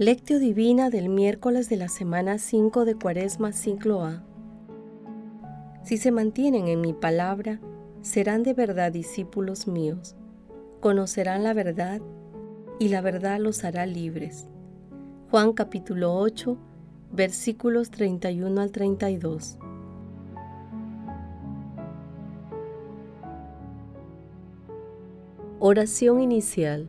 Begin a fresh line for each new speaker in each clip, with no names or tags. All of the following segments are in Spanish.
Lectio Divina del miércoles de la semana 5 de Cuaresma Ciclo A. Si se mantienen en mi palabra, serán de verdad discípulos míos, conocerán la verdad y la verdad los hará libres. Juan capítulo 8, versículos 31 al 32. Oración inicial.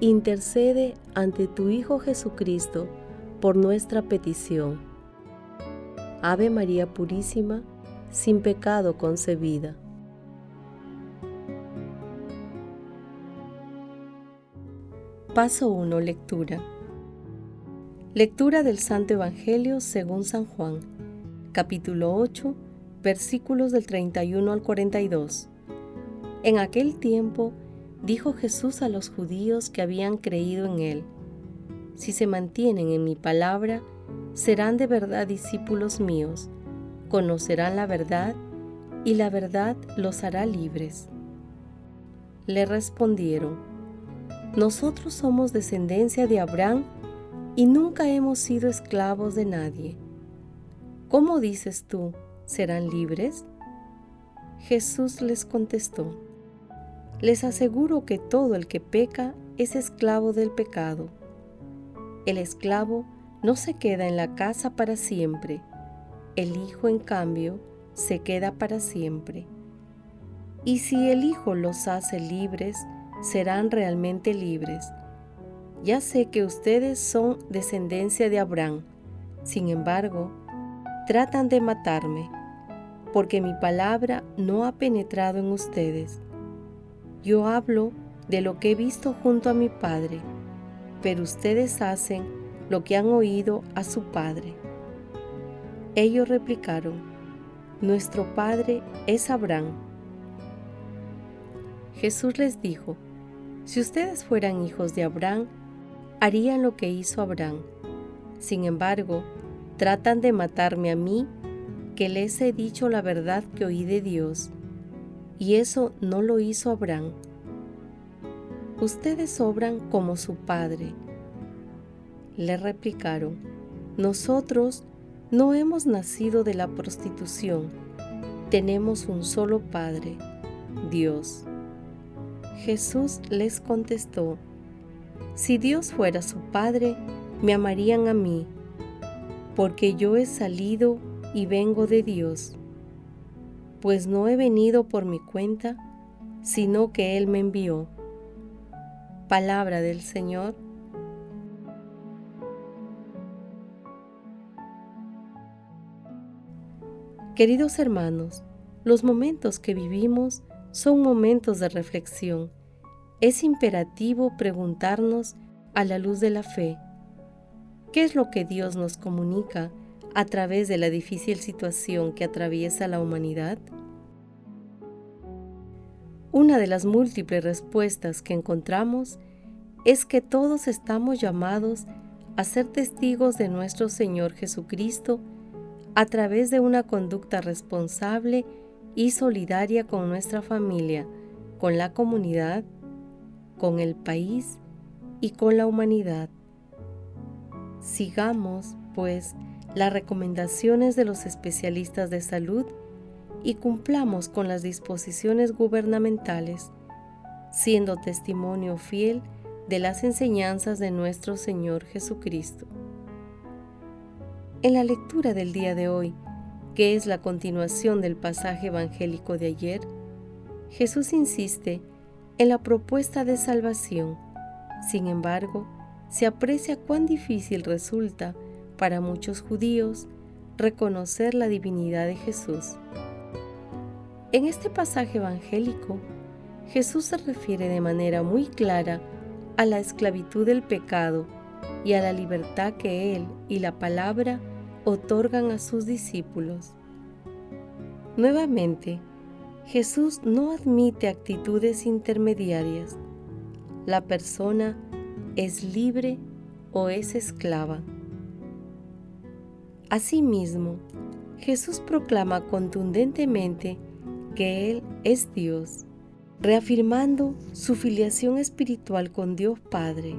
intercede ante tu Hijo Jesucristo por nuestra petición. Ave María Purísima, sin pecado concebida. Paso 1. Lectura. Lectura del Santo Evangelio según San Juan, capítulo 8, versículos del 31 al 42. En aquel tiempo, dijo Jesús a los judíos que habían creído en Él, Si se mantienen en mi palabra, serán de verdad discípulos míos, conocerán la verdad y la verdad los hará libres. Le respondieron, Nosotros somos descendencia de Abraham y nunca hemos sido esclavos de nadie. ¿Cómo dices tú, serán libres? Jesús les contestó, les aseguro que todo el que peca es esclavo del pecado. El esclavo no se queda en la casa para siempre, el Hijo en cambio se queda para siempre. Y si el Hijo los hace libres, serán realmente libres. Ya sé que ustedes son descendencia de Abraham, sin embargo, tratan de matarme, porque mi palabra no ha penetrado en ustedes yo hablo de lo que he visto junto a mi Padre, pero ustedes hacen lo que han oído a su Padre. Ellos replicaron, Nuestro Padre es Abraham. Jesús les dijo, Si ustedes fueran hijos de Abraham, harían lo que hizo Abraham. Sin embargo, tratan de matarme a mí, que les he dicho la verdad que oí de Dios y eso no lo hizo Abraham. Ustedes obran como su padre. Le replicaron, nosotros no hemos nacido de la prostitución, tenemos un solo Padre, Dios. Jesús les contestó, si Dios fuera su Padre, me amarían a mí, porque yo he salido y vengo de Dios pues no he venido por mi cuenta, sino que Él me envió. Palabra del Señor. Queridos hermanos, los momentos que vivimos son momentos de reflexión. Es imperativo preguntarnos a la luz de la fe, ¿qué es lo que Dios nos comunica a través de la difícil situación que atraviesa la humanidad? Una de las múltiples respuestas que encontramos es que todos estamos llamados a ser testigos de nuestro Señor Jesucristo a través de una conducta responsable y solidaria con nuestra familia, con la comunidad, con el país y con la humanidad. Sigamos, pues, las recomendaciones de los especialistas de salud y cumplamos con las disposiciones gubernamentales, siendo testimonio fiel de las enseñanzas de nuestro Señor Jesucristo. En la lectura del día de hoy, que es la continuación del pasaje evangélico de ayer, Jesús insiste en la propuesta de salvación. Sin embargo, se aprecia cuán difícil resulta para muchos judíos reconocer la divinidad de Jesús. En este pasaje evangélico, Jesús se refiere de manera muy clara a la esclavitud del pecado y a la libertad que Él y la palabra otorgan a sus discípulos. Nuevamente, Jesús no admite actitudes intermediarias. La persona es libre o es esclava. Asimismo, Jesús proclama contundentemente que Él es Dios, reafirmando su filiación espiritual con Dios Padre,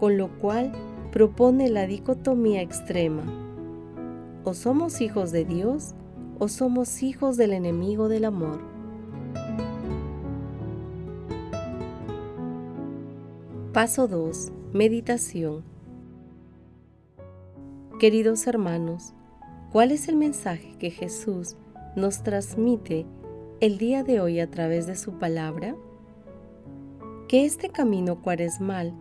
con lo cual propone la dicotomía extrema. O somos hijos de Dios o somos hijos del enemigo del amor. Paso 2. Meditación. Queridos hermanos, ¿cuál es el mensaje que Jesús nos transmite el día de hoy a través de su palabra? Que este camino cuaresmal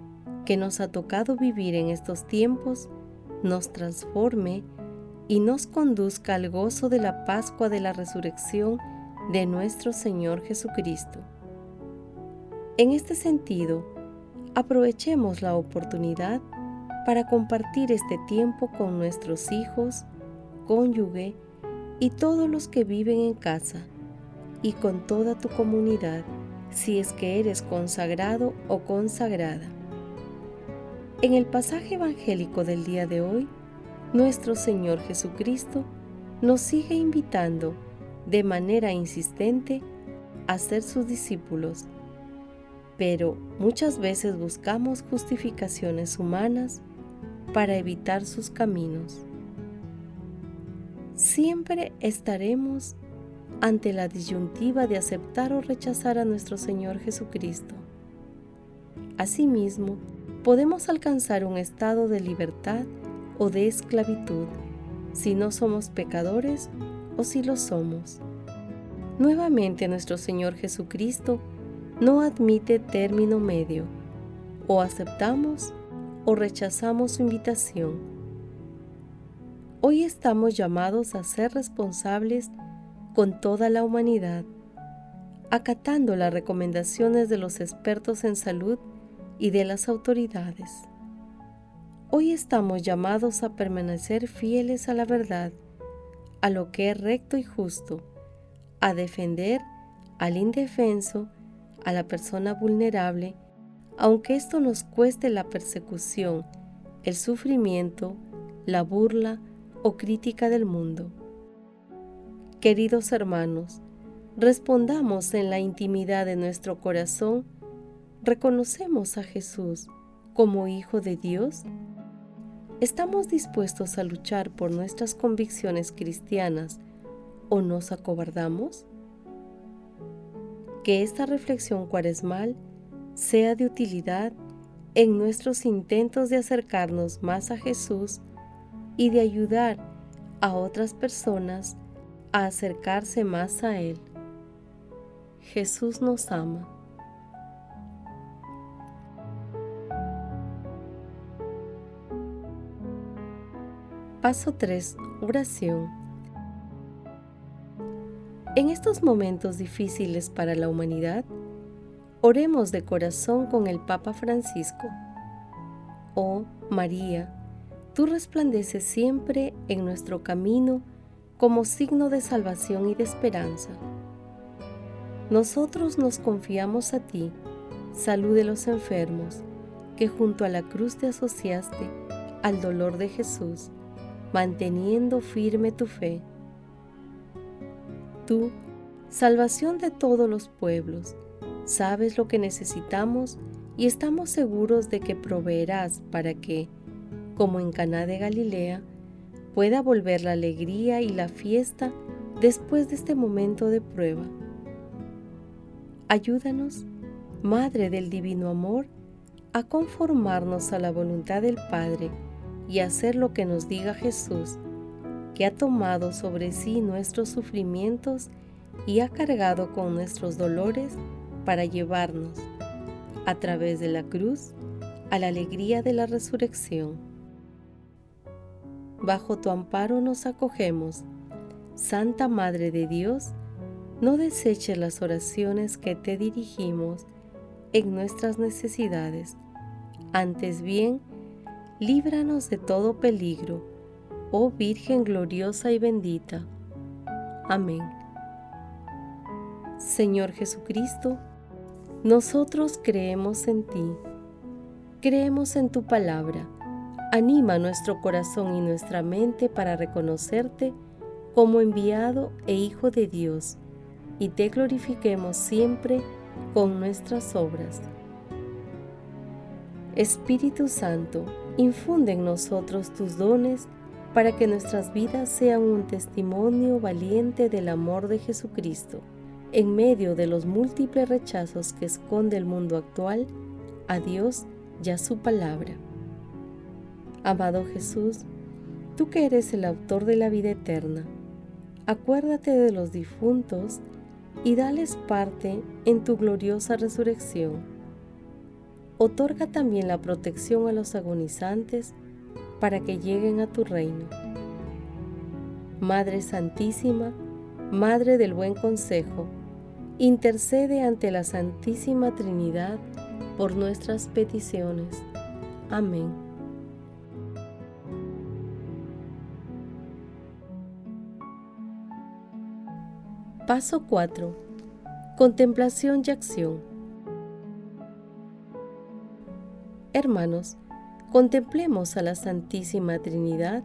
que nos ha tocado vivir en estos tiempos nos transforme y nos conduzca al gozo de la Pascua de la Resurrección de nuestro Señor Jesucristo. En este sentido, aprovechemos la oportunidad para compartir este tiempo con nuestros hijos, cónyuge y todos los que viven en casa y con toda tu comunidad si es que eres consagrado o consagrada. En el pasaje evangélico del día de hoy, nuestro Señor Jesucristo nos sigue invitando de manera insistente a ser sus discípulos, pero muchas veces buscamos justificaciones humanas para evitar sus caminos. Siempre estaremos ante la disyuntiva de aceptar o rechazar a nuestro Señor Jesucristo. Asimismo, podemos alcanzar un estado de libertad o de esclavitud, si no somos pecadores o si lo somos. Nuevamente nuestro Señor Jesucristo no admite término medio, o aceptamos o rechazamos su invitación. Hoy estamos llamados a ser responsables con toda la humanidad, acatando las recomendaciones de los expertos en salud y de las autoridades. Hoy estamos llamados a permanecer fieles a la verdad, a lo que es recto y justo, a defender al indefenso, a la persona vulnerable, aunque esto nos cueste la persecución, el sufrimiento, la burla o crítica del mundo. Queridos hermanos, respondamos en la intimidad de nuestro corazón, ¿reconocemos a Jesús como Hijo de Dios? ¿Estamos dispuestos a luchar por nuestras convicciones cristianas o nos acobardamos? Que esta reflexión cuaresmal sea de utilidad en nuestros intentos de acercarnos más a Jesús y de ayudar a otras personas a acercarse más a Él. Jesús nos ama. Paso 3. Oración. En estos momentos difíciles para la humanidad, oremos de corazón con el Papa Francisco. Oh María, tú resplandeces siempre en nuestro camino como signo de salvación y de esperanza. Nosotros nos confiamos a ti, salud de los enfermos, que junto a la cruz te asociaste al dolor de Jesús manteniendo firme tu fe. Tú, salvación de todos los pueblos, sabes lo que necesitamos y estamos seguros de que proveerás para que, como en Caná de Galilea, pueda volver la alegría y la fiesta después de este momento de prueba. Ayúdanos, Madre del Divino Amor, a conformarnos a la voluntad del Padre y hacer lo que nos diga Jesús, que ha tomado sobre sí nuestros sufrimientos y ha cargado con nuestros dolores para llevarnos, a través de la cruz, a la alegría de la resurrección. Bajo tu amparo nos acogemos, Santa Madre de Dios, no deseches las oraciones que te dirigimos en nuestras necesidades, antes bien, líbranos de todo peligro, oh Virgen gloriosa y bendita. Amén. Señor Jesucristo, nosotros creemos en ti, creemos en tu palabra. Anima nuestro corazón y nuestra mente para reconocerte como enviado e Hijo de Dios y te glorifiquemos siempre con nuestras obras. Espíritu Santo, infunde en nosotros tus dones para que nuestras vidas sean un testimonio valiente del amor de Jesucristo en medio de los múltiples rechazos que esconde el mundo actual a Dios y a su palabra. Amado Jesús, tú que eres el autor de la vida eterna, acuérdate de los difuntos y dales parte en tu gloriosa resurrección. Otorga también la protección a los agonizantes para que lleguen a tu reino. Madre Santísima, Madre del Buen Consejo, intercede ante la Santísima Trinidad por nuestras peticiones. Amén. Paso 4. Contemplación y acción. Hermanos, contemplemos a la Santísima Trinidad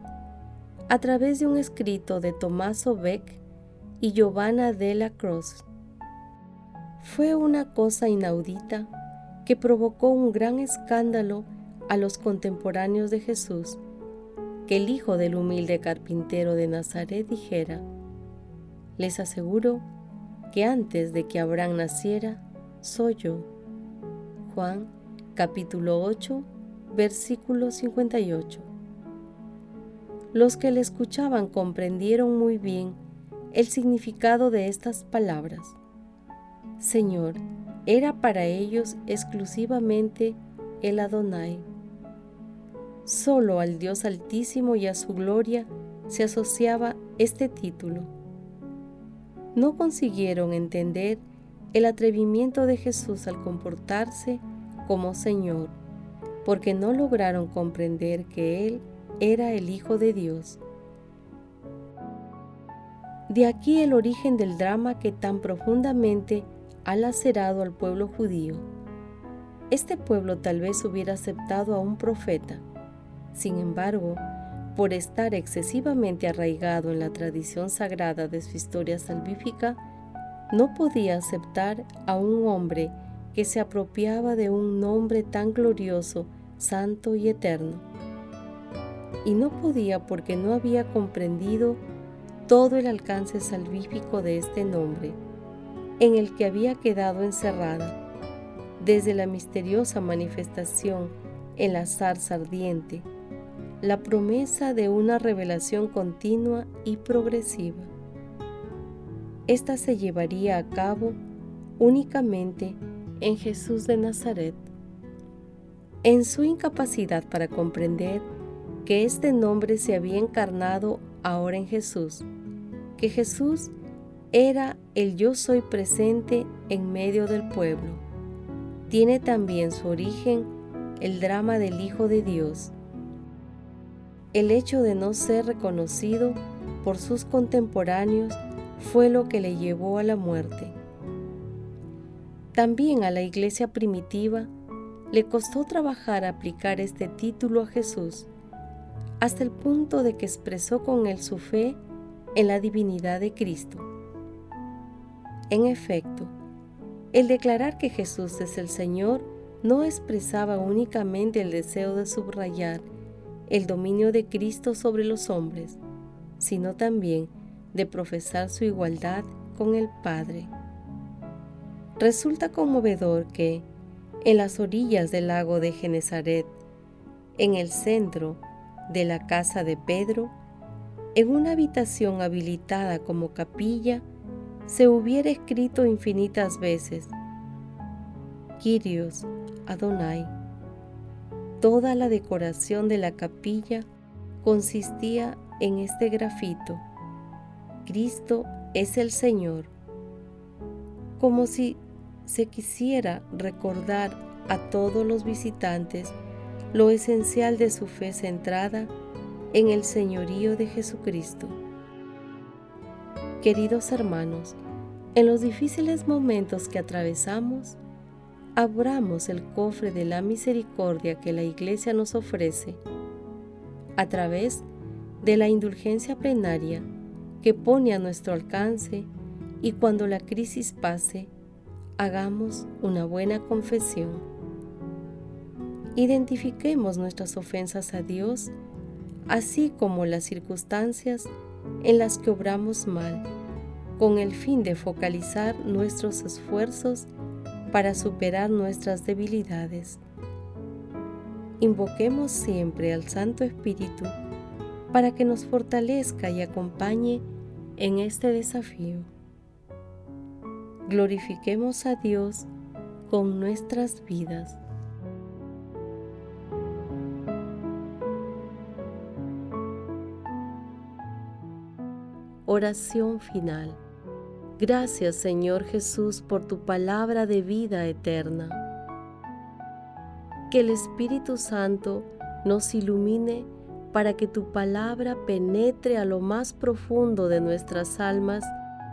a través de un escrito de Tommaso Beck y Giovanna la Croce. Fue una cosa inaudita que provocó un gran escándalo a los contemporáneos de Jesús, que el hijo del humilde carpintero de Nazaret dijera, les aseguro que antes de que Abraham naciera, soy yo. Juan capítulo 8, versículo 58. Los que le escuchaban comprendieron muy bien el significado de estas palabras. Señor, era para ellos exclusivamente el Adonai. Solo al Dios Altísimo y a su gloria se asociaba este título no consiguieron entender el atrevimiento de Jesús al comportarse como Señor, porque no lograron comprender que Él era el Hijo de Dios. De aquí el origen del drama que tan profundamente ha lacerado al pueblo judío. Este pueblo tal vez hubiera aceptado a un profeta. Sin embargo, por estar excesivamente arraigado en la tradición sagrada de su historia salvífica, no podía aceptar a un hombre que se apropiaba de un nombre tan glorioso, santo y eterno. Y no podía porque no había comprendido todo el alcance salvífico de este nombre, en el que había quedado encerrada, desde la misteriosa manifestación en la zarza ardiente, la promesa de una revelación continua y progresiva. Esta se llevaría a cabo únicamente en Jesús de Nazaret. En su incapacidad para comprender que este nombre se había encarnado ahora en Jesús, que Jesús era el yo soy presente en medio del pueblo. Tiene también su origen el drama del Hijo de Dios, el hecho de no ser reconocido por sus contemporáneos fue lo que le llevó a la muerte. También a la iglesia primitiva le costó trabajar aplicar este título a Jesús, hasta el punto de que expresó con él su fe en la divinidad de Cristo. En efecto, el declarar que Jesús es el Señor no expresaba únicamente el deseo de subrayar el dominio de Cristo sobre los hombres, sino también de profesar su igualdad con el Padre. Resulta conmovedor que, en las orillas del lago de Genezaret, en el centro de la casa de Pedro, en una habitación habilitada como capilla, se hubiera escrito infinitas veces, Kyrios Adonai Toda la decoración de la capilla consistía en este grafito. Cristo es el Señor. Como si se quisiera recordar a todos los visitantes lo esencial de su fe centrada en el señorío de Jesucristo. Queridos hermanos, en los difíciles momentos que atravesamos, abramos el cofre de la misericordia que la Iglesia nos ofrece a través de la indulgencia plenaria que pone a nuestro alcance y cuando la crisis pase, hagamos una buena confesión. Identifiquemos nuestras ofensas a Dios, así como las circunstancias en las que obramos mal con el fin de focalizar nuestros esfuerzos para superar nuestras debilidades. Invoquemos siempre al Santo Espíritu para que nos fortalezca y acompañe en este desafío. Glorifiquemos a Dios con nuestras vidas. Oración final. Gracias Señor Jesús por tu palabra de vida eterna. Que el Espíritu Santo nos ilumine para que tu palabra penetre a lo más profundo de nuestras almas